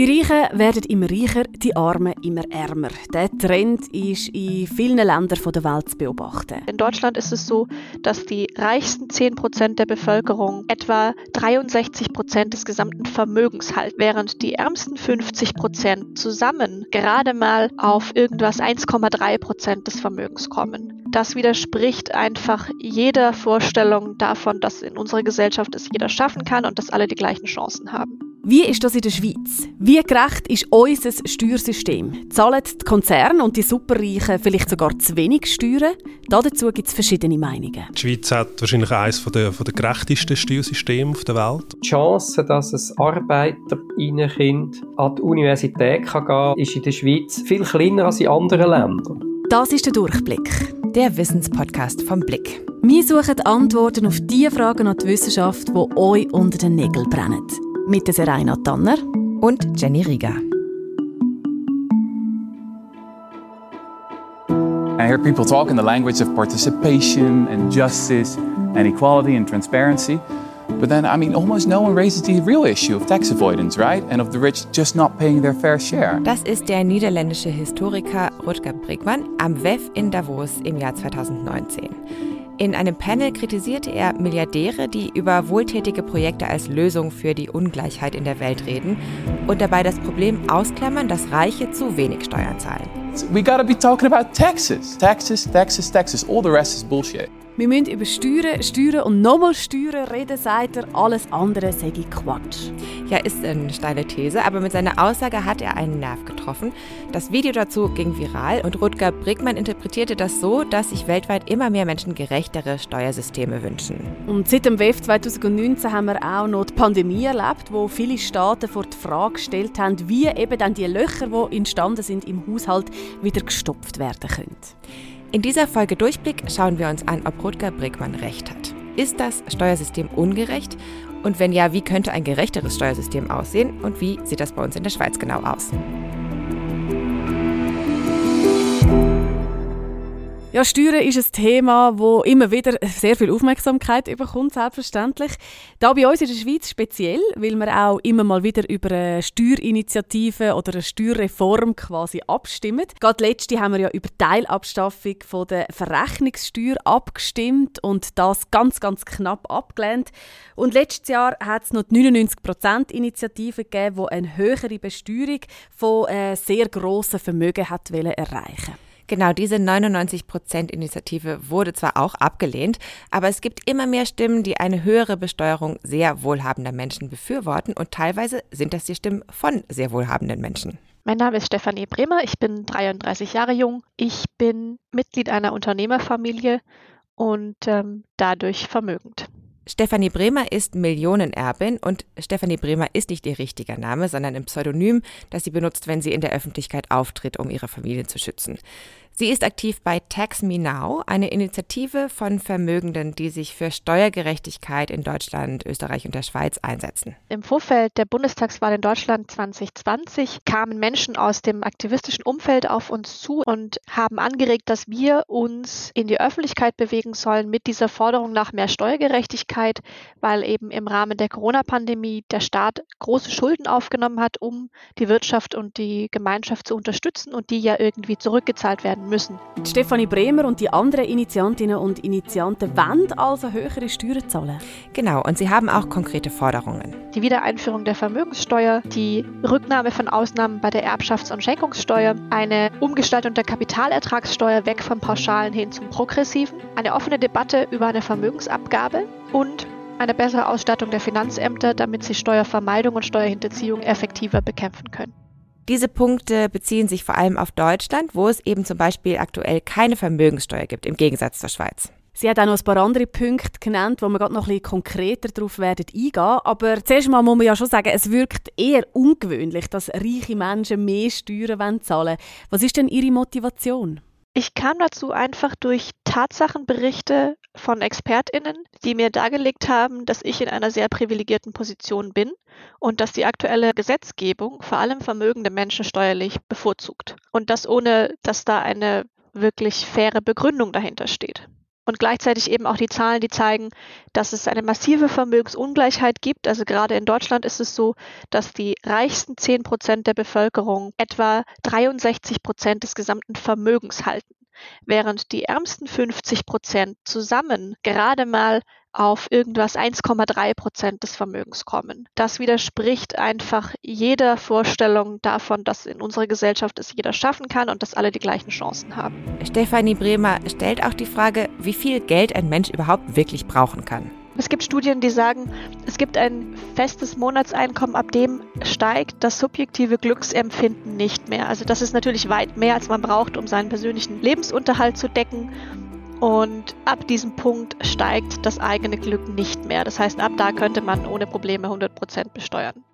Die Reichen werden immer reicher, die Armen immer ärmer. Der Trend ist in vielen Ländern der Welt zu beobachten. In Deutschland ist es so, dass die reichsten 10 Prozent der Bevölkerung etwa 63 Prozent des gesamten Vermögens halten, während die ärmsten 50 Prozent zusammen gerade mal auf irgendwas 1,3 Prozent des Vermögens kommen. Das widerspricht einfach jeder Vorstellung davon, dass in unserer Gesellschaft es jeder schaffen kann und dass alle die gleichen Chancen haben. Wie ist das in der Schweiz? Wie gerecht ist unser Steuersystem? Zahlen die Konzerne und die Superreichen vielleicht sogar zu wenig Steuern? Dazu gibt es verschiedene Meinungen. Die Schweiz hat wahrscheinlich eines der, der gerechtesten Steuersysteme auf der Welt. Die Chance, dass ein Arbeiterinnenkind an die Universität kann gehen kann, ist in der Schweiz viel kleiner als in anderen Ländern. Das ist der Durchblick. Der Wissenspodcast vom Blick. Wir suchen Antworten auf die Fragen an die Wissenschaft, die euch unter den Nägeln brennen mit der Serena Tanner und Jenny Rieger. I hear people talk in the language of participation and justice and equality and transparency. But then, I mean, almost no one raises the real issue of tax avoidance, right? And of the rich just not paying their fair share. Das ist der niederländische Historiker Rutger Bregmann am WEF in Davos im Jahr 2019. In einem Panel kritisierte er Milliardäre, die über wohltätige Projekte als Lösung für die Ungleichheit in der Welt reden und dabei das Problem ausklammern, dass Reiche zu wenig Steuern zahlen. We gotta be talking about taxes. Taxes, taxes, taxes. All the rest is bullshit. Wir müssen über Steuern, Steuern und nochmal Steuern reden, sagt er. Alles andere sei Quatsch. Ja, ist eine steile These, aber mit seiner Aussage hat er einen Nerv getroffen. Das Video dazu ging viral und Rutger Brickmann interpretierte das so, dass sich weltweit immer mehr Menschen gerechtere Steuersysteme wünschen. Und seit dem WEF 2019 haben wir auch noch die Pandemie erlebt, wo viele Staaten vor die Frage gestellt haben, wie eben dann die Löcher, die entstanden sind im Haushalt, wieder gestopft werden können. In dieser Folge Durchblick schauen wir uns an, ob Rutger Brickmann recht hat. Ist das Steuersystem ungerecht? Und wenn ja, wie könnte ein gerechteres Steuersystem aussehen? Und wie sieht das bei uns in der Schweiz genau aus? Ja, Steuern ist ein Thema, wo immer wieder sehr viel Aufmerksamkeit bekommt, selbstverständlich. Da bei uns in der Schweiz speziell, weil wir auch immer mal wieder über eine Steuerinitiative oder eine Steuerreform quasi abstimmen. Gerade letzte haben wir ja über Teilabstaffung von der Verrechnungssteuer abgestimmt und das ganz, ganz knapp abgelehnt. Und letztes Jahr hat es noch die 99%-Initiative gegeben, die eine höhere Besteuerung von äh, sehr grossen Vermögen hat erreichen Genau, diese 99%-Initiative wurde zwar auch abgelehnt, aber es gibt immer mehr Stimmen, die eine höhere Besteuerung sehr wohlhabender Menschen befürworten und teilweise sind das die Stimmen von sehr wohlhabenden Menschen. Mein Name ist Stefanie Bremer, ich bin 33 Jahre jung, ich bin Mitglied einer Unternehmerfamilie und ähm, dadurch vermögend. Stefanie Bremer ist Millionenerbin und Stefanie Bremer ist nicht ihr richtiger Name, sondern ein Pseudonym, das sie benutzt, wenn sie in der Öffentlichkeit auftritt, um ihre Familie zu schützen. Sie ist aktiv bei Tax Me Now, eine Initiative von Vermögenden, die sich für Steuergerechtigkeit in Deutschland, Österreich und der Schweiz einsetzen. Im Vorfeld der Bundestagswahl in Deutschland 2020 kamen Menschen aus dem aktivistischen Umfeld auf uns zu und haben angeregt, dass wir uns in die Öffentlichkeit bewegen sollen mit dieser Forderung nach mehr Steuergerechtigkeit, weil eben im Rahmen der Corona-Pandemie der Staat große Schulden aufgenommen hat, um die Wirtschaft und die Gemeinschaft zu unterstützen und die ja irgendwie zurückgezahlt werden müssen. Stefanie Bremer und die anderen Initiantinnen und Initianten wollen also höhere Steuern zahlen. Genau, und sie haben auch konkrete Forderungen. Die Wiedereinführung der Vermögenssteuer, die Rücknahme von Ausnahmen bei der Erbschafts- und Schenkungssteuer, eine Umgestaltung der Kapitalertragssteuer weg vom Pauschalen hin zum Progressiven, eine offene Debatte über eine Vermögensabgabe und eine bessere Ausstattung der Finanzämter, damit sie Steuervermeidung und Steuerhinterziehung effektiver bekämpfen können. Diese Punkte beziehen sich vor allem auf Deutschland, wo es eben zum Beispiel aktuell keine Vermögenssteuer gibt, im Gegensatz zur Schweiz. Sie hat auch noch ein paar andere Punkte genannt, wo wir gerade noch ein bisschen konkreter darauf werden eingehen. Aber zuerst mal muss man ja schon sagen, es wirkt eher ungewöhnlich, dass reiche Menschen mehr Steuern zahlen wollen. Was ist denn Ihre Motivation? Ich kam dazu einfach durch Tatsachenberichte von ExpertInnen, die mir dargelegt haben, dass ich in einer sehr privilegierten Position bin und dass die aktuelle Gesetzgebung vor allem vermögende Menschen steuerlich bevorzugt. Und das ohne, dass da eine wirklich faire Begründung dahinter steht. Und gleichzeitig eben auch die Zahlen, die zeigen, dass es eine massive Vermögensungleichheit gibt. Also gerade in Deutschland ist es so, dass die reichsten 10 Prozent der Bevölkerung etwa 63 Prozent des gesamten Vermögens halten, während die ärmsten 50 Prozent zusammen gerade mal auf irgendwas 1,3 Prozent des Vermögens kommen. Das widerspricht einfach jeder Vorstellung davon, dass in unserer Gesellschaft es jeder schaffen kann und dass alle die gleichen Chancen haben. Stefanie Bremer stellt auch die Frage, wie viel Geld ein Mensch überhaupt wirklich brauchen kann. Es gibt Studien, die sagen, es gibt ein festes Monatseinkommen, ab dem steigt das subjektive Glücksempfinden nicht mehr. Also das ist natürlich weit mehr, als man braucht, um seinen persönlichen Lebensunterhalt zu decken. Und ab diesem Punkt steigt das eigene Glück nicht mehr. Das heißt, ab da könnte man ohne Probleme 100% besteuern.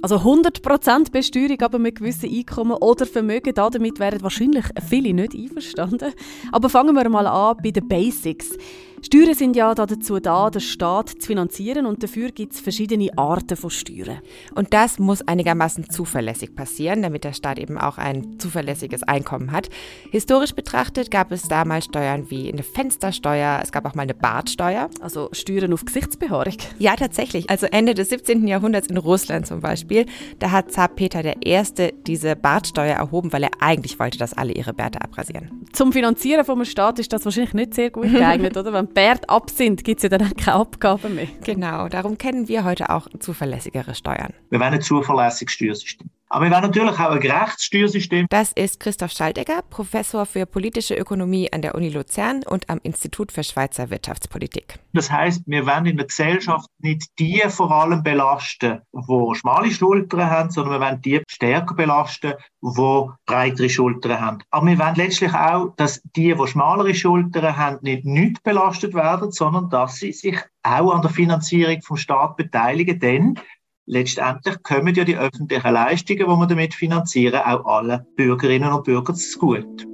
Also 100% Besteuerung, aber mit gewissen Einkommen oder Vermögen, damit wären wahrscheinlich viele nicht einverstanden. Aber fangen wir mal an bei den Basics. Steuern sind ja dazu da, den Staat zu finanzieren und dafür gibt es verschiedene Arten von Steuern. Und das muss einigermaßen zuverlässig passieren, damit der Staat eben auch ein zuverlässiges Einkommen hat. Historisch betrachtet gab es damals Steuern wie eine Fenstersteuer, es gab auch mal eine Bartsteuer. Also Steuern auf Gesichtsbehaarung? Ja, tatsächlich. Also Ende des 17. Jahrhunderts in Russland zum Beispiel, da hat Zar Peter I. diese Bartsteuer erhoben, weil er eigentlich wollte, dass alle ihre Bärte abrasieren. Zum Finanzieren vom Staat ist das wahrscheinlich nicht sehr gut geeignet, oder? Wenn Bärte ab sind, gibt es ja dann keine Abgaben mehr. Genau, darum kennen wir heute auch zuverlässigere Steuern. Wir wollen ein zuverlässiges Steuersystem. Aber wir wollen natürlich auch ein gerechtes Steuersystem. Das ist Christoph Schaltegger, Professor für politische Ökonomie an der Uni Luzern und am Institut für Schweizer Wirtschaftspolitik. Das heißt, wir wollen in der Gesellschaft nicht die vor allem belasten, die schmale Schultern haben, sondern wir wollen die stärker belasten, die breitere Schultern haben. Aber wir wollen letztlich auch, dass die, die schmalere Schultern haben, nicht nicht belastet werden, sondern dass sie sich auch an der Finanzierung vom Staat beteiligen, denn letztendlich kommen ja die öffentlichen Leistungen, die wir damit finanzieren, auch allen Bürgerinnen und Bürgern zu gut.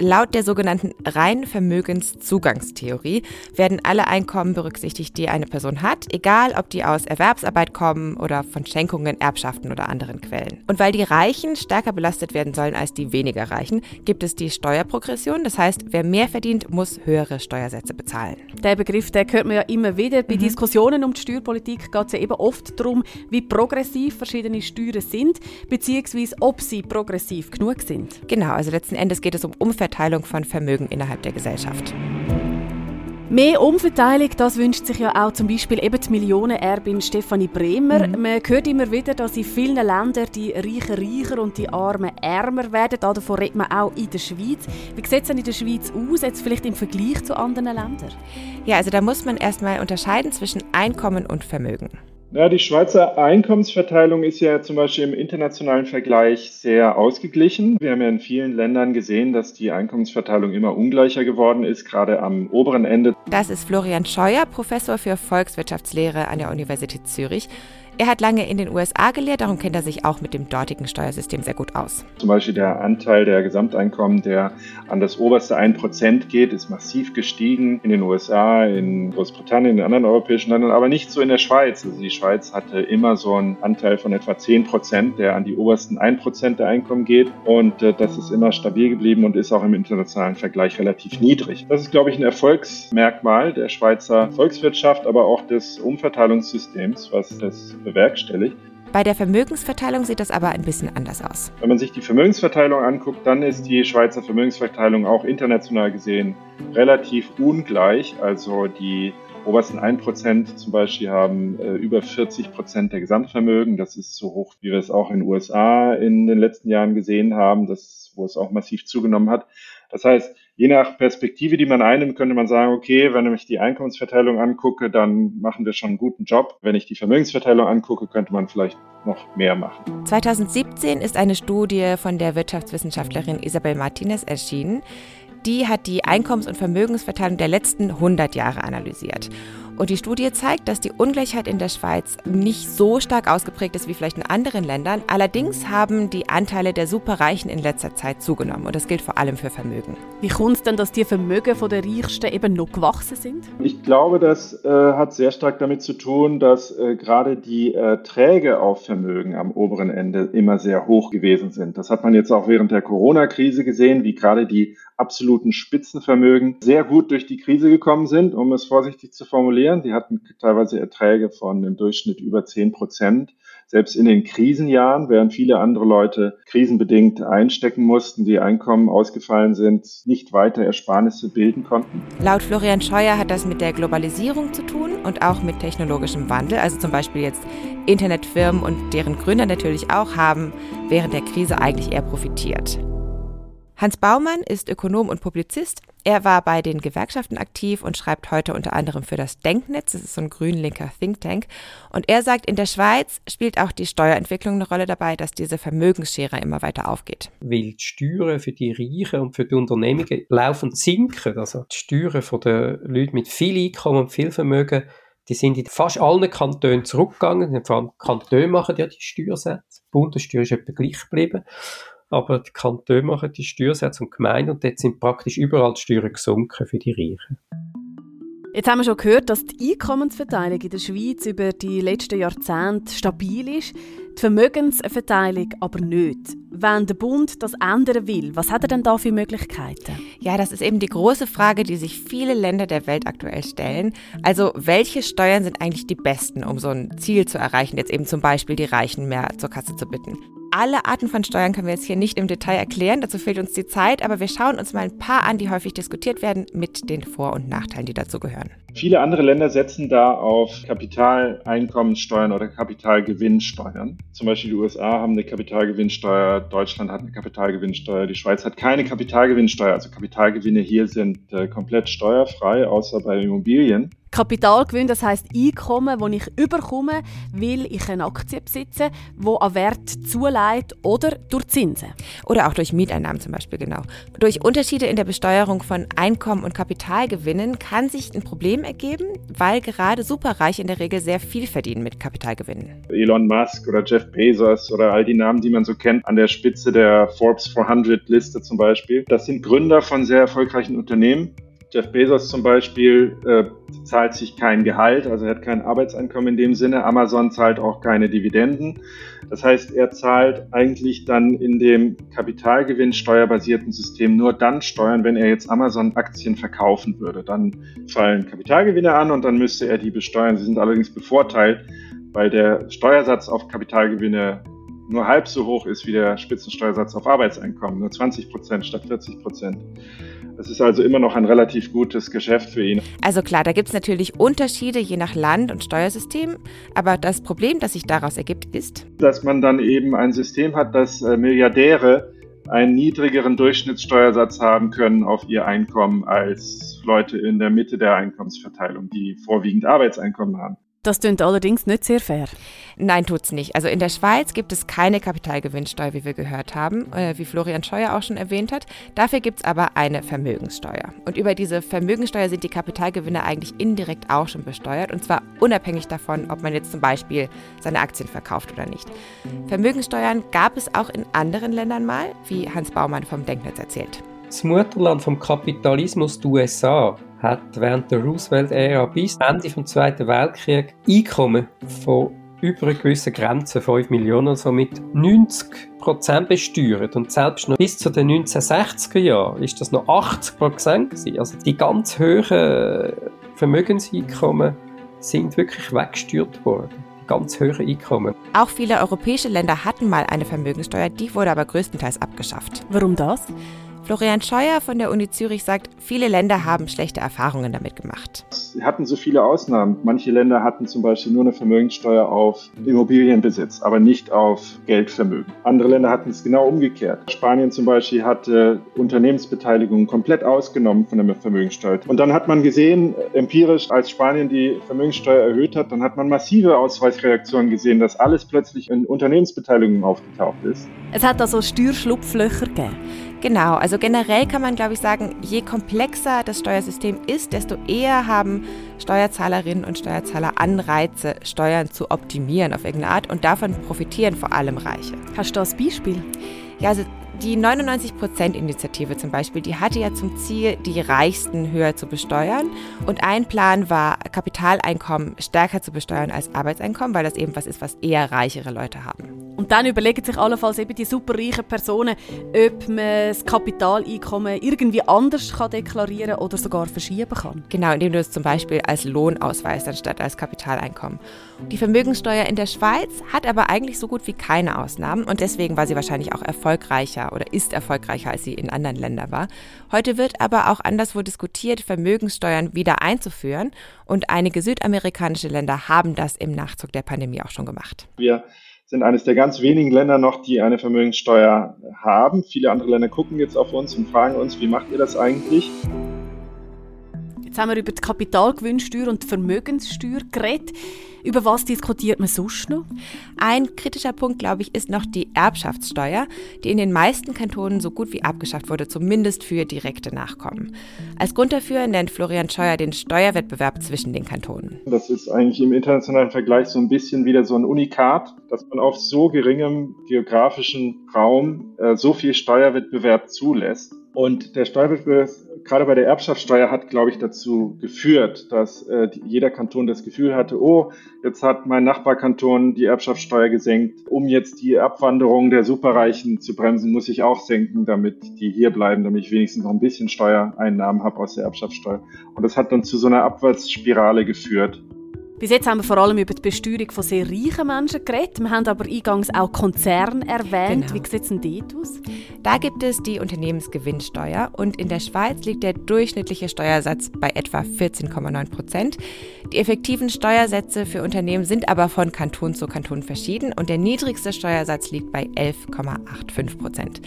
Laut der sogenannten Reinvermögenszugangstheorie werden alle Einkommen berücksichtigt, die eine Person hat, egal ob die aus Erwerbsarbeit kommen oder von Schenkungen, Erbschaften oder anderen Quellen. Und weil die Reichen stärker belastet werden sollen als die weniger Reichen, gibt es die Steuerprogression. Das heißt, wer mehr verdient, muss höhere Steuersätze bezahlen. Der Begriff, der hört man ja immer wieder. Bei mhm. Diskussionen um die Steuerpolitik geht es ja eben oft darum, wie progressiv verschiedene Steuern sind, beziehungsweise ob sie progressiv genug sind. Genau, also letzten Endes geht es um Umfeld Umverteilung von Vermögen innerhalb der Gesellschaft. Mehr Umverteilung, das wünscht sich ja auch zum Beispiel eben die Millionenerbin Stefanie Bremer. Mhm. Man hört immer wieder, dass in vielen Ländern die Reichen reicher und die Armen ärmer werden. Davon redet man auch in der Schweiz. Wie sieht es denn in der Schweiz aus, jetzt vielleicht im Vergleich zu anderen Ländern? Ja, also da muss man erstmal unterscheiden zwischen Einkommen und Vermögen. Ja, die Schweizer Einkommensverteilung ist ja zum Beispiel im internationalen Vergleich sehr ausgeglichen. Wir haben ja in vielen Ländern gesehen, dass die Einkommensverteilung immer ungleicher geworden ist, gerade am oberen Ende. Das ist Florian Scheuer, Professor für Volkswirtschaftslehre an der Universität Zürich. Er hat lange in den USA gelehrt, darum kennt er sich auch mit dem dortigen Steuersystem sehr gut aus. Zum Beispiel der Anteil der Gesamteinkommen, der an das oberste 1% geht, ist massiv gestiegen in den USA, in Großbritannien, in anderen europäischen Ländern, aber nicht so in der Schweiz. Also die Schweiz hatte immer so einen Anteil von etwa 10%, der an die obersten 1% der Einkommen geht. Und äh, das ist immer stabil geblieben und ist auch im internationalen Vergleich relativ niedrig. Das ist, glaube ich, ein Erfolgsmerkmal der Schweizer Volkswirtschaft, aber auch des Umverteilungssystems, was das bewerkstelligt. Bei der Vermögensverteilung sieht das aber ein bisschen anders aus. Wenn man sich die Vermögensverteilung anguckt, dann ist die Schweizer Vermögensverteilung auch international gesehen relativ ungleich. Also die obersten 1% zum Beispiel haben äh, über 40% der Gesamtvermögen. Das ist so hoch, wie wir es auch in den USA in den letzten Jahren gesehen haben, das, wo es auch massiv zugenommen hat. Das heißt, je nach Perspektive, die man einnimmt, könnte man sagen, okay, wenn ich die Einkommensverteilung angucke, dann machen wir schon einen guten Job. Wenn ich die Vermögensverteilung angucke, könnte man vielleicht noch mehr machen. 2017 ist eine Studie von der Wirtschaftswissenschaftlerin Isabel Martinez erschienen. Die hat die Einkommens- und Vermögensverteilung der letzten 100 Jahre analysiert. Und die Studie zeigt, dass die Ungleichheit in der Schweiz nicht so stark ausgeprägt ist wie vielleicht in anderen Ländern. Allerdings haben die Anteile der Superreichen in letzter Zeit zugenommen. Und das gilt vor allem für Vermögen. Wie kommt es denn, dass die Vermögen der Reichsten eben noch gewachsen sind? Ich glaube, das äh, hat sehr stark damit zu tun, dass äh, gerade die Erträge auf Vermögen am oberen Ende immer sehr hoch gewesen sind. Das hat man jetzt auch während der Corona-Krise gesehen, wie gerade die absoluten Spitzenvermögen sehr gut durch die Krise gekommen sind, um es vorsichtig zu formulieren. Die hatten teilweise Erträge von im Durchschnitt über 10 Prozent. Selbst in den Krisenjahren, während viele andere Leute krisenbedingt einstecken mussten, die Einkommen ausgefallen sind, nicht weiter Ersparnisse bilden konnten. Laut Florian Scheuer hat das mit der Globalisierung zu tun und auch mit technologischem Wandel. Also zum Beispiel jetzt Internetfirmen und deren Gründer natürlich auch haben während der Krise eigentlich eher profitiert. Hans Baumann ist Ökonom und Publizist. Er war bei den Gewerkschaften aktiv und schreibt heute unter anderem für das Denknetz. Das ist so ein grün-linker Think Tank. Und er sagt, in der Schweiz spielt auch die Steuerentwicklung eine Rolle dabei, dass diese Vermögensschere immer weiter aufgeht. Weil die Steuern für die Reichen und für die Unternehmungen laufend sinken. Also die Steuern von den Leuten mit viel Einkommen und viel Vermögen die sind in fast allen Kantonen zurückgegangen. Vor allem Kantone machen ja die Steuersätze. Die Bundessteuer ist etwa gleich geblieben aber die Kantone machen die Steuersätze und Gemeinden und dort sind praktisch überall die Steuern gesunken für die Reichen. Jetzt haben wir schon gehört, dass die Einkommensverteilung in der Schweiz über die letzten Jahrzehnte stabil ist, die Vermögensverteilung aber nicht. Wenn der Bund das ändern will, was hat er denn da für Möglichkeiten? Ja, das ist eben die große Frage, die sich viele Länder der Welt aktuell stellen. Also, welche Steuern sind eigentlich die besten, um so ein Ziel zu erreichen, jetzt eben zum Beispiel die Reichen mehr zur Kasse zu bitten? Alle Arten von Steuern können wir jetzt hier nicht im Detail erklären, dazu fehlt uns die Zeit, aber wir schauen uns mal ein paar an, die häufig diskutiert werden, mit den Vor- und Nachteilen, die dazu gehören. Viele andere Länder setzen da auf Kapitaleinkommenssteuern oder Kapitalgewinnsteuern. Zum Beispiel die USA haben eine Kapitalgewinnsteuer, Deutschland hat eine Kapitalgewinnsteuer, die Schweiz hat keine Kapitalgewinnsteuer. Also Kapitalgewinne hier sind äh, komplett steuerfrei, außer bei Immobilien. Kapitalgewinn, das heißt Einkommen, das ich überkomme, weil ich eine Aktie besitze, wo an Wert zuleiht oder durch Zinsen. Oder auch durch Mieteinnahmen zum Beispiel, genau. Durch Unterschiede in der Besteuerung von Einkommen und Kapitalgewinnen kann sich ein Problem ergeben, weil gerade Superreiche in der Regel sehr viel verdienen mit Kapitalgewinnen. Elon Musk oder Jeff Bezos oder all die Namen, die man so kennt, an der Spitze der Forbes 400 Liste zum Beispiel. Das sind Gründer von sehr erfolgreichen Unternehmen Jeff Bezos zum Beispiel äh, zahlt sich kein Gehalt, also er hat kein Arbeitseinkommen in dem Sinne. Amazon zahlt auch keine Dividenden. Das heißt, er zahlt eigentlich dann in dem Kapitalgewinnsteuerbasierten System nur dann Steuern, wenn er jetzt Amazon-Aktien verkaufen würde. Dann fallen Kapitalgewinne an und dann müsste er die besteuern. Sie sind allerdings bevorteilt, weil der Steuersatz auf Kapitalgewinne nur halb so hoch ist wie der Spitzensteuersatz auf Arbeitseinkommen, nur 20 Prozent statt 40 Prozent. Es ist also immer noch ein relativ gutes Geschäft für ihn. Also klar, da gibt es natürlich Unterschiede je nach Land und Steuersystem, aber das Problem, das sich daraus ergibt, ist, dass man dann eben ein System hat, das äh, Milliardäre einen niedrigeren Durchschnittssteuersatz haben können auf ihr Einkommen als Leute in der Mitte der Einkommensverteilung, die vorwiegend Arbeitseinkommen haben. Das klingt allerdings nicht sehr fair. Nein, tut's nicht. Also in der Schweiz gibt es keine Kapitalgewinnsteuer, wie wir gehört haben, äh, wie Florian Scheuer auch schon erwähnt hat. Dafür gibt es aber eine Vermögenssteuer. Und über diese Vermögenssteuer sind die Kapitalgewinne eigentlich indirekt auch schon besteuert. Und zwar unabhängig davon, ob man jetzt zum Beispiel seine Aktien verkauft oder nicht. Vermögenssteuern gab es auch in anderen Ländern mal, wie Hans Baumann vom Denknetz erzählt. Das Mutterland vom Kapitalismus, die USA, hat während der Roosevelt-Ära bis Ende des Zweiten Weltkriegs Einkommen von über eine gewisse Grenze, 5 Millionen, also mit 90 Prozent besteuert. Und selbst noch bis zu den 1960er Jahren ist das noch 80 Prozent Also die ganz hohen Vermögenseinkommen sind wirklich weggesteuert worden ganz hohe Einkommen. Auch viele europäische Länder hatten mal eine Vermögenssteuer, die wurde aber größtenteils abgeschafft. Warum das? Florian Scheuer von der Uni Zürich sagt, viele Länder haben schlechte Erfahrungen damit gemacht. Sie hatten so viele Ausnahmen. Manche Länder hatten zum Beispiel nur eine Vermögenssteuer auf Immobilienbesitz, aber nicht auf Geldvermögen. Andere Länder hatten es genau umgekehrt. Spanien zum Beispiel hatte Unternehmensbeteiligungen komplett ausgenommen von der Vermögenssteuer. Und dann hat man gesehen, empirisch, als Spanien die Vermögenssteuer erhöht hat, dann hat man massive Ausweichreaktionen gesehen, dass alles plötzlich in Unternehmensbeteiligungen aufgetaucht ist. Es hat also Steuerschlupflöcher gegeben. Genau, also generell kann man, glaube ich, sagen, je komplexer das Steuersystem ist, desto eher haben Steuerzahlerinnen und Steuerzahler Anreize, Steuern zu optimieren auf irgendeine Art und davon profitieren vor allem Reiche. Hast du das Beispiel? Ja, also die 99%-Initiative zum Beispiel, die hatte ja zum Ziel, die Reichsten höher zu besteuern. Und ein Plan war, Kapitaleinkommen stärker zu besteuern als Arbeitseinkommen, weil das eben was ist, was eher reichere Leute haben. Und dann überlegen sich allenfalls eben die superreichen Personen, ob man das Kapitaleinkommen irgendwie anders kann deklarieren oder sogar verschieben kann. Genau, indem du es zum Beispiel als Lohn ausweist, anstatt als Kapitaleinkommen. Die Vermögenssteuer in der Schweiz hat aber eigentlich so gut wie keine Ausnahmen und deswegen war sie wahrscheinlich auch erfolgreicher oder ist erfolgreicher, als sie in anderen Ländern war. Heute wird aber auch anderswo diskutiert, Vermögenssteuern wieder einzuführen und einige südamerikanische Länder haben das im Nachzug der Pandemie auch schon gemacht. Wir sind eines der ganz wenigen Länder noch, die eine Vermögenssteuer haben. Viele andere Länder gucken jetzt auf uns und fragen uns, wie macht ihr das eigentlich? Jetzt haben wir über die Kapitalgewinnsteuer und die Vermögenssteuer geredet. Über was diskutiert man sonst noch? Ein kritischer Punkt, glaube ich, ist noch die Erbschaftssteuer, die in den meisten Kantonen so gut wie abgeschafft wurde, zumindest für direkte Nachkommen. Als Grund dafür nennt Florian Scheuer den Steuerwettbewerb zwischen den Kantonen. Das ist eigentlich im internationalen Vergleich so ein bisschen wieder so ein Unikat, dass man auf so geringem geografischen Raum äh, so viel Steuerwettbewerb zulässt. Und der Steuerwettbewerb, gerade bei der Erbschaftssteuer, hat, glaube ich, dazu geführt, dass äh, jeder Kanton das Gefühl hatte, oh, jetzt hat mein Nachbarkanton die Erbschaftssteuer gesenkt. Um jetzt die Abwanderung der Superreichen zu bremsen, muss ich auch senken, damit die hier bleiben, damit ich wenigstens noch ein bisschen Steuereinnahmen habe aus der Erbschaftssteuer. Und das hat dann zu so einer Abwärtsspirale geführt. Bis jetzt haben wir vor allem über die Besteuerung von sehr reichen Menschen geredet. Wir haben aber eingangs auch Konzerne erwähnt. Genau. Wie sieht es denn dort aus? Da gibt es die Unternehmensgewinnsteuer und in der Schweiz liegt der durchschnittliche Steuersatz bei etwa 14,9 Prozent. Die effektiven Steuersätze für Unternehmen sind aber von Kanton zu Kanton verschieden und der niedrigste Steuersatz liegt bei 11,85 Prozent.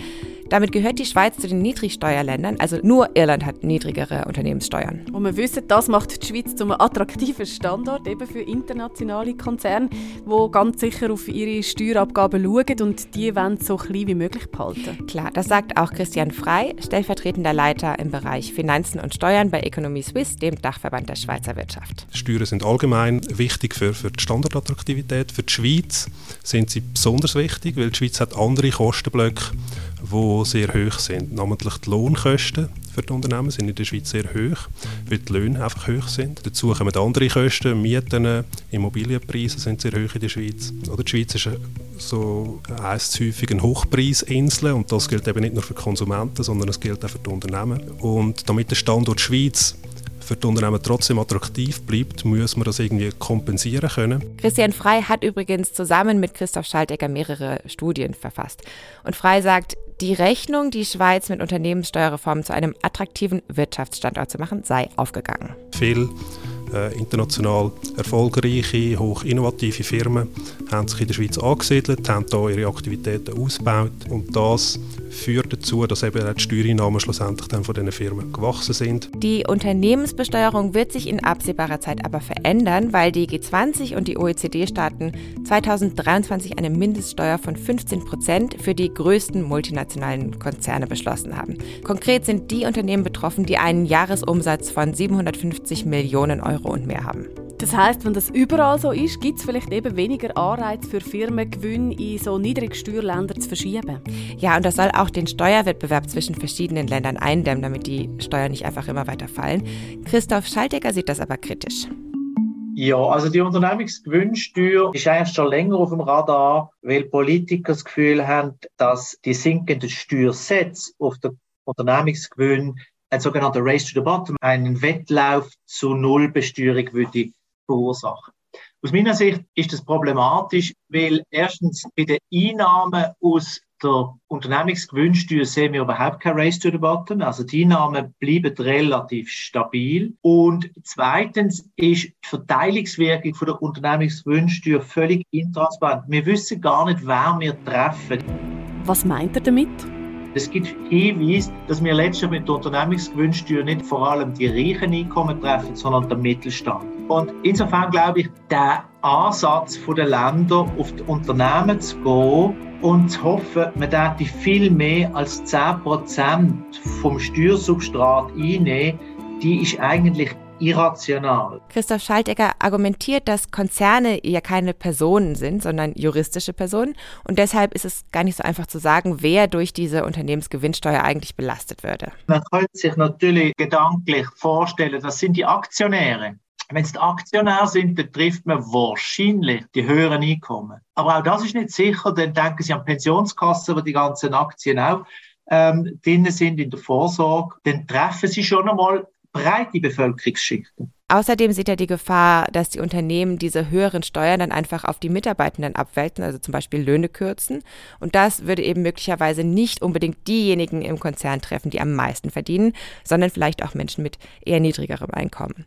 Damit gehört die Schweiz zu den Niedrigsteuerländern, also nur Irland hat niedrigere Unternehmenssteuern. Und wir wissen, das macht die Schweiz zu einem attraktiven Standort eben für internationale Konzerne, die ganz sicher auf ihre Steuerabgaben schauen und die wollen so klein wie möglich behalten. Klar, das sagt auch Christian Frei, stellvertretender Leiter im Bereich Finanzen und Steuern bei Economy Suisse, dem Dachverband der Schweizer Wirtschaft. Steuern sind allgemein wichtig für, für die Standortattraktivität. Für die Schweiz sind sie besonders wichtig, weil die Schweiz hat andere Kostenblöcke die sehr hoch sind. Namentlich die Lohnkosten für die Unternehmen sind in der Schweiz sehr hoch, weil die Löhne einfach hoch sind. Dazu kommen andere Kosten, Mieten, Immobilienpreise sind sehr hoch in der Schweiz. Oder die Schweiz ist so heisst häufig eine Hochpreisinsel und das gilt eben nicht nur für Konsumenten, sondern es gilt auch für die Unternehmen. Und damit der Standort Schweiz für die Unternehmen trotzdem attraktiv bleibt, muss man das irgendwie kompensieren können. Christian Frei hat übrigens zusammen mit Christoph Schaltegger mehrere Studien verfasst. Und Frei sagt, die Rechnung, die Schweiz mit Unternehmenssteuerreformen zu einem attraktiven Wirtschaftsstandort zu machen, sei aufgegangen. Viel äh, international erfolgreiche, hoch innovative Firmen haben sich in der Schweiz angesiedelt, haben hier ihre Aktivitäten ausgebaut und das führt dazu, dass eben die Steuereinnahmen schlussendlich dann von diesen Firmen gewachsen sind. Die Unternehmensbesteuerung wird sich in absehbarer Zeit aber verändern, weil die G20 und die OECD-Staaten 2023 eine Mindeststeuer von 15 Prozent für die größten multinationalen Konzerne beschlossen haben. Konkret sind die Unternehmen betroffen, die einen Jahresumsatz von 750 Millionen Euro und mehr haben. Das heißt, wenn das überall so ist, gibt es vielleicht eben weniger Anreiz für Firmen, Gewinne in so Niedrigsteuerländer zu verschieben. Ja, und das soll auch den Steuerwettbewerb zwischen verschiedenen Ländern eindämmen, damit die Steuern nicht einfach immer weiter fallen. Christoph Schaltegger sieht das aber kritisch. Ja, also die Unternehmensgewinnsteuer ist eigentlich schon länger auf dem Radar, weil Politiker das Gefühl haben, dass die sinkenden Steuersätze auf den Unternehmensgewinn ein sogenannter Race to the Bottom, einen Wettlauf zu Nullbesteuerung würde verursachen. Aus meiner Sicht ist das problematisch, weil erstens bei den Einnahmen aus der Unternehmensgewinnsteuer sehen wir überhaupt kein Race to the Bottom. Also die Einnahmen bleiben relativ stabil. Und zweitens ist die Verteilungswirkung von der Unternehmensgewinnsteuer völlig intransparent. Wir wissen gar nicht, wer wir treffen. Was meint er damit? Es gibt Hinweise, dass wir letztlich mit der Unternehmensgewinnsteuer nicht vor allem die reichen Einkommen treffen, sondern den Mittelstand. Und insofern glaube ich, der Ansatz der Länder, auf die Unternehmen zu gehen und zu hoffen, man darf viel mehr als 10% vom Steuersubstrat einnehmen, die ist eigentlich irrational. Christoph Schaltegger argumentiert, dass Konzerne ja keine Personen sind, sondern juristische Personen. Und deshalb ist es gar nicht so einfach zu sagen, wer durch diese Unternehmensgewinnsteuer eigentlich belastet würde. Man könnte sich natürlich gedanklich vorstellen, das sind die Aktionäre. Wenn es die Aktionäre sind, dann trifft man wahrscheinlich die höheren Einkommen. Aber auch das ist nicht sicher, denn denken Sie an Pensionskassen, wo die ganzen Aktien auch ähm, drin sind in der Vorsorge, dann treffen Sie schon einmal breite Bevölkerungsschichten. Außerdem sieht er die Gefahr, dass die Unternehmen diese höheren Steuern dann einfach auf die Mitarbeitenden abwälzen, also zum Beispiel Löhne kürzen. Und das würde eben möglicherweise nicht unbedingt diejenigen im Konzern treffen, die am meisten verdienen, sondern vielleicht auch Menschen mit eher niedrigerem Einkommen.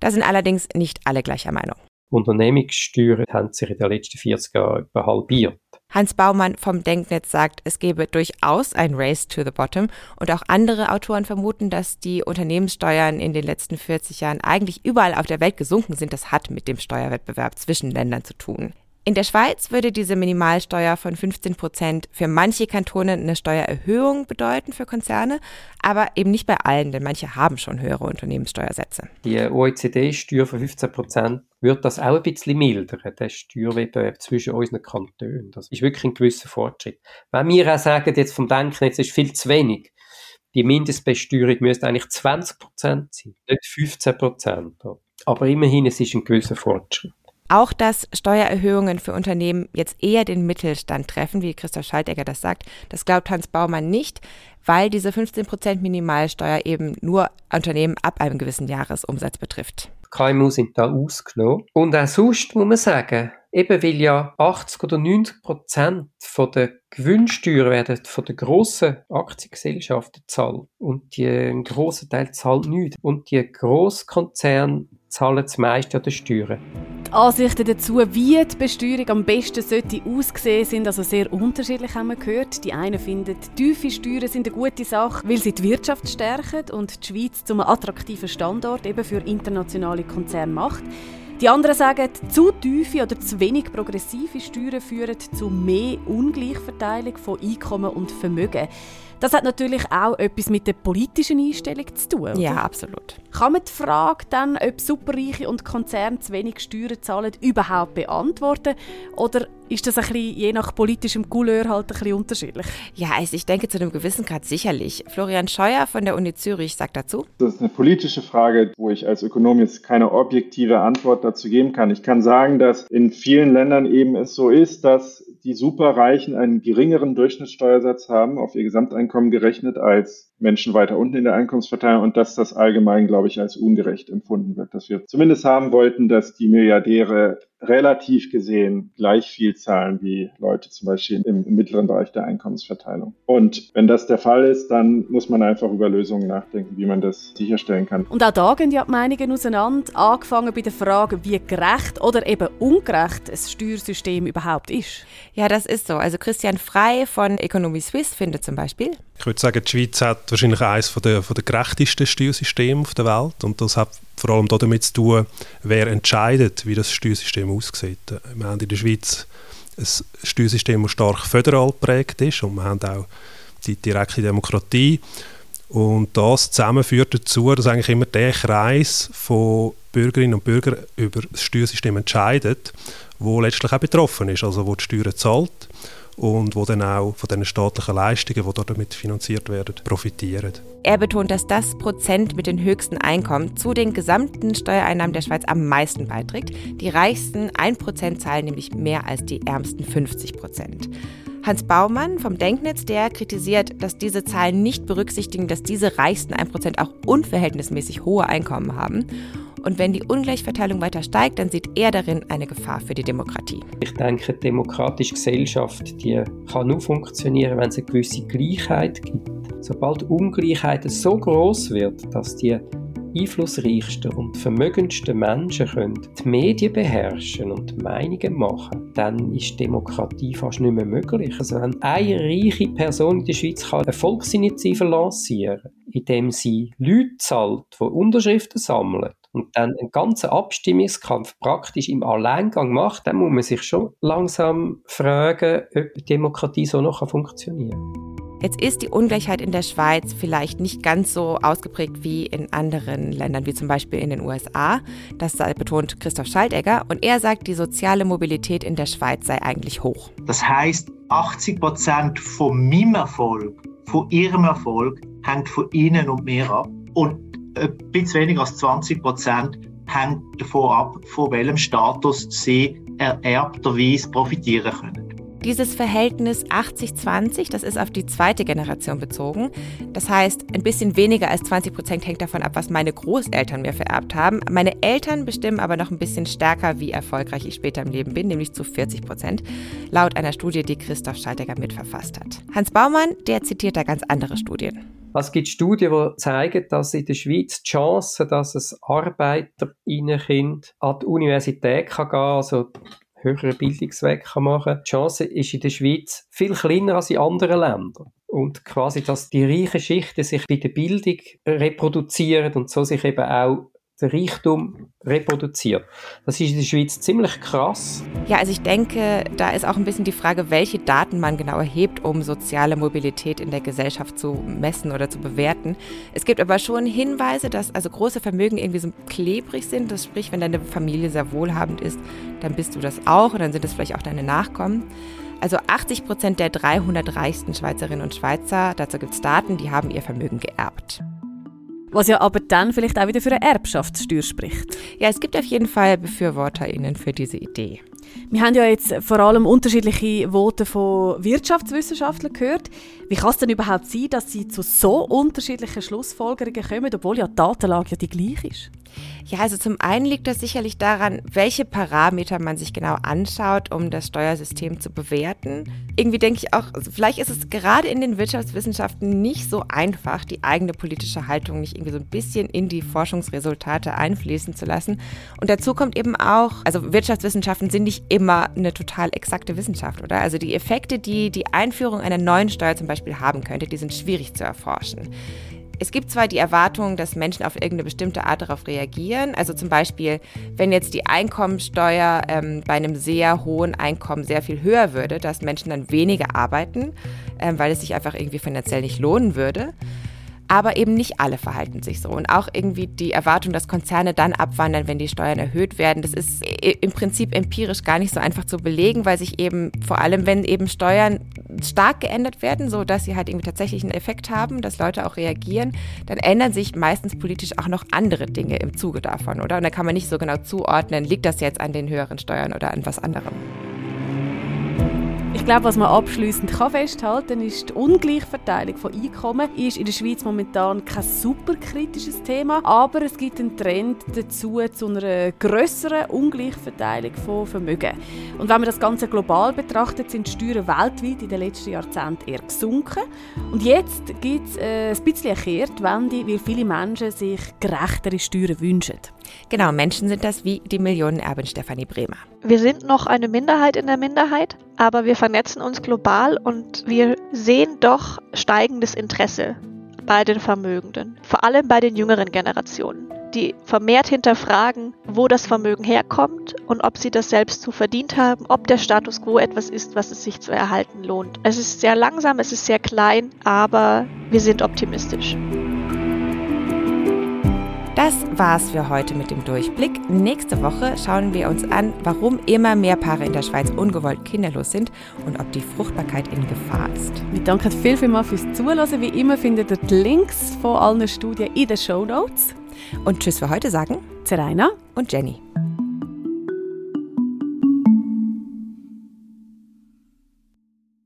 Da sind allerdings nicht alle gleicher Meinung. Unternehmenssteuern haben sich in den letzten 40 Jahren halbiert. Hans Baumann vom Denknetz sagt, es gebe durchaus ein Race to the Bottom und auch andere Autoren vermuten, dass die Unternehmenssteuern in den letzten 40 Jahren eigentlich überall auf der Welt gesunken sind. Das hat mit dem Steuerwettbewerb zwischen Ländern zu tun. In der Schweiz würde diese Minimalsteuer von 15 Prozent für manche Kantone eine Steuererhöhung bedeuten für Konzerne, aber eben nicht bei allen, denn manche haben schon höhere Unternehmenssteuersätze. Die OECD-Steuer von 15 Prozent wird das auch ein bisschen mildern, der Steuerwettbewerb zwischen unseren Kantonen. Das ist wirklich ein gewisser Fortschritt. Wenn wir auch sagen, jetzt vom Denken, jetzt ist viel zu wenig, die Mindestbesteuerung müsste eigentlich 20 Prozent sein, nicht 15 Prozent. Aber immerhin, es ist ein gewisser Fortschritt. Auch dass Steuererhöhungen für Unternehmen jetzt eher den Mittelstand treffen, wie Christoph Schaltegger das sagt, das glaubt Hans Baumann nicht, weil diese 15% Minimalsteuer eben nur Unternehmen ab einem gewissen Jahresumsatz betrifft. KMU sind da ausgenommen. Und auch sonst muss man sagen, eben weil ja 80 oder 90 Prozent der Gewinnsteuer werden von den grossen Aktiengesellschaften zahlt. Und die, ein grosser Teil zahlt nichts. Und die Grosskonzerne zahlen das meiste an den Steuern. Ansichten dazu, wie die Besteuerung am besten sollte aussehen, sind also sehr unterschiedlich, haben wir gehört. Die einen finden, tiefe Steuern sind eine gute Sache, weil sie die Wirtschaft stärken und die Schweiz zum attraktiven Standort eben für internationale Konzerne macht. Die anderen sagen, zu tiefe oder zu wenig progressive Steuern führen zu mehr Ungleichverteilung von Einkommen und Vermögen. Das hat natürlich auch etwas mit der politischen Einstellung zu tun. Oder? Ja, absolut. Kann man die Frage dann, ob Superreiche und Konzerne zu wenig Steuern zahlen, überhaupt beantworten? Oder ist das ein bisschen, je nach politischem Couleur halt ein bisschen unterschiedlich? Ja, also ich denke zu einem gewissen Grad sicherlich. Florian Scheuer von der Uni Zürich sagt dazu. Das ist eine politische Frage, wo ich als Ökonom jetzt keine objektive Antwort dazu geben kann. Ich kann sagen, dass in vielen Ländern eben es so ist, dass die Superreichen einen geringeren Durchschnittssteuersatz haben auf ihr Gesamteinkommen gerechnet als Menschen weiter unten in der Einkommensverteilung und dass das allgemein, glaube ich, als ungerecht empfunden wird. Dass wir zumindest haben wollten, dass die Milliardäre relativ gesehen gleich viel zahlen wie Leute zum Beispiel im, im, mittleren Bereich der Einkommensverteilung. Und wenn das der Fall ist, dann muss man einfach über Lösungen nachdenken, wie man das sicherstellen kann. Und auch da gehen ja die Meinungen auseinander, angefangen bei der Frage, wie gerecht oder eben ungerecht ein Steuersystem überhaupt ist. Ja, das ist so. Also Christian Frey von Economy Suisse findet zum Beispiel. Ich würde sagen, die Schweiz hat wahrscheinlich eines der, der gerechtesten Steuersysteme auf der Welt und das hat vor allem damit zu tun, wer entscheidet, wie das Steuersystem aussieht. Wir haben in der Schweiz ein Steuersystem, das stark föderal geprägt ist und wir haben auch die direkte Demokratie. Und das zusammen führt dazu, dass eigentlich immer der Kreis von Bürgerinnen und Bürgern über das Steuersystem entscheidet, wo letztlich auch betroffen ist, also wo die Steuern zahlt und wo dann auch von den staatlichen Leistungen, die damit finanziert werden, profitieren. Er betont, dass das Prozent mit den höchsten Einkommen zu den gesamten Steuereinnahmen der Schweiz am meisten beiträgt. Die reichsten 1% zahlen nämlich mehr als die ärmsten 50 Prozent. Hans Baumann vom Denknetz, der kritisiert, dass diese Zahlen nicht berücksichtigen, dass diese reichsten 1% auch unverhältnismäßig hohe Einkommen haben und wenn die Ungleichverteilung weiter steigt, dann sieht er darin eine Gefahr für die Demokratie. Ich denke, die demokratische Gesellschaft die kann nur funktionieren, wenn es eine gewisse Gleichheit gibt. Sobald Ungleichheit so groß wird, dass die einflussreichsten und vermögendsten Menschen können die Medien beherrschen und Meinungen machen, dann ist Demokratie fast nicht mehr möglich. Also wenn eine reiche Person in der Schweiz kann eine Volksinitiative lancieren indem sie Leute zahlt, die Unterschriften sammeln, und dann einen ganzen Abstimmungskampf praktisch im Alleingang macht, dann muss man sich schon langsam fragen, ob Demokratie so noch funktionieren kann. Jetzt ist die Ungleichheit in der Schweiz vielleicht nicht ganz so ausgeprägt wie in anderen Ländern, wie zum Beispiel in den USA. Das betont Christoph Schaltegger. Und er sagt, die soziale Mobilität in der Schweiz sei eigentlich hoch. Das heißt, 80 Prozent von meinem Erfolg, von ihrem Erfolg, hängt von ihnen und mir ab. Und ein bisschen weniger als 20 Prozent hängt davon ab, von welchem Status sie ererbterweise profitieren können. Dieses Verhältnis 80-20, das ist auf die zweite Generation bezogen. Das heißt, ein bisschen weniger als 20 Prozent hängt davon ab, was meine Großeltern mir vererbt haben. Meine Eltern bestimmen aber noch ein bisschen stärker, wie erfolgreich ich später im Leben bin, nämlich zu 40 Prozent, laut einer Studie, die Christoph Schaltegger mitverfasst hat. Hans Baumann, der zitiert da ganz andere Studien. Es gibt Studien, die zeigen, dass in der Schweiz die Chance, dass es Arbeiterinnenkind an die Universität kann gehen, also höheren Bildungsweg machen kann. Die Chance ist in der Schweiz viel kleiner als in anderen Ländern. Und quasi, dass die reichen Schichten sich bei der Bildung reproduzieren und so sich eben auch der Reichtum reproduziert. Das ist in der Schweiz ziemlich krass. Ja, also ich denke, da ist auch ein bisschen die Frage, welche Daten man genau erhebt, um soziale Mobilität in der Gesellschaft zu messen oder zu bewerten. Es gibt aber schon Hinweise, dass also große Vermögen irgendwie so klebrig sind. Das sprich, wenn deine Familie sehr wohlhabend ist, dann bist du das auch und dann sind es vielleicht auch deine Nachkommen. Also 80 Prozent der 300 reichsten Schweizerinnen und Schweizer, dazu gibt es Daten, die haben ihr Vermögen geerbt. Was ja aber dann vielleicht auch wieder für eine Erbschaftssteuer spricht. Ja, es gibt auf jeden Fall BefürworterInnen für diese Idee. Wir haben ja jetzt vor allem unterschiedliche Voten von Wirtschaftswissenschaftlern gehört. Wie kann es denn überhaupt sein, dass sie zu so unterschiedlichen Schlussfolgerungen kommen, obwohl ja die Datenlage ja die gleiche ist? Ja, also zum einen liegt das sicherlich daran, welche Parameter man sich genau anschaut, um das Steuersystem zu bewerten. Irgendwie denke ich auch, also vielleicht ist es gerade in den Wirtschaftswissenschaften nicht so einfach, die eigene politische Haltung nicht irgendwie so ein bisschen in die Forschungsresultate einfließen zu lassen. Und dazu kommt eben auch, also Wirtschaftswissenschaften sind nicht immer eine total exakte Wissenschaft, oder? Also die Effekte, die die Einführung einer neuen Steuer zum Beispiel haben könnte, die sind schwierig zu erforschen. Es gibt zwar die Erwartung, dass Menschen auf irgendeine bestimmte Art darauf reagieren. Also zum Beispiel, wenn jetzt die Einkommensteuer ähm, bei einem sehr hohen Einkommen sehr viel höher würde, dass Menschen dann weniger arbeiten, ähm, weil es sich einfach irgendwie finanziell nicht lohnen würde. Aber eben nicht alle verhalten sich so. Und auch irgendwie die Erwartung, dass Konzerne dann abwandern, wenn die Steuern erhöht werden, das ist im Prinzip empirisch gar nicht so einfach zu belegen, weil sich eben vor allem, wenn eben Steuern stark geändert werden, so dass sie halt irgendwie tatsächlich einen Effekt haben, dass Leute auch reagieren, dann ändern sich meistens politisch auch noch andere Dinge im Zuge davon, oder? Und da kann man nicht so genau zuordnen, liegt das jetzt an den höheren Steuern oder an was anderem. Ich glaube, was man abschließend festhalten kann, ist, die Ungleichverteilung von Einkommen ist in der Schweiz momentan kein super kritisches Thema, aber es gibt einen Trend dazu zu einer größeren Ungleichverteilung von Vermögen. Und wenn man das Ganze global betrachtet, sind die Steuern weltweit in den letzten Jahrzehnten eher gesunken. Und jetzt gibt es äh, ein bisschen eine Kehrtwende, weil viele Menschen sich gerechtere Steuern wünschen. Genau, Menschen sind das wie die Millionenerbin Stefanie Bremer. Wir sind noch eine Minderheit in der Minderheit, aber wir vernetzen uns global und wir sehen doch steigendes Interesse bei den Vermögenden, vor allem bei den jüngeren Generationen, die vermehrt hinterfragen, wo das Vermögen herkommt und ob sie das selbst zu verdient haben, ob der Status quo etwas ist, was es sich zu erhalten lohnt. Es ist sehr langsam, es ist sehr klein, aber wir sind optimistisch. Das war's für heute mit dem Durchblick. Nächste Woche schauen wir uns an, warum immer mehr Paare in der Schweiz ungewollt kinderlos sind und ob die Fruchtbarkeit in Gefahr ist. Wir danken viel, viel mal fürs Zuhören. Wie immer findet ihr die Links von allen Studien in den Show Notes. Und Tschüss für heute sagen Zeraina und Jenny.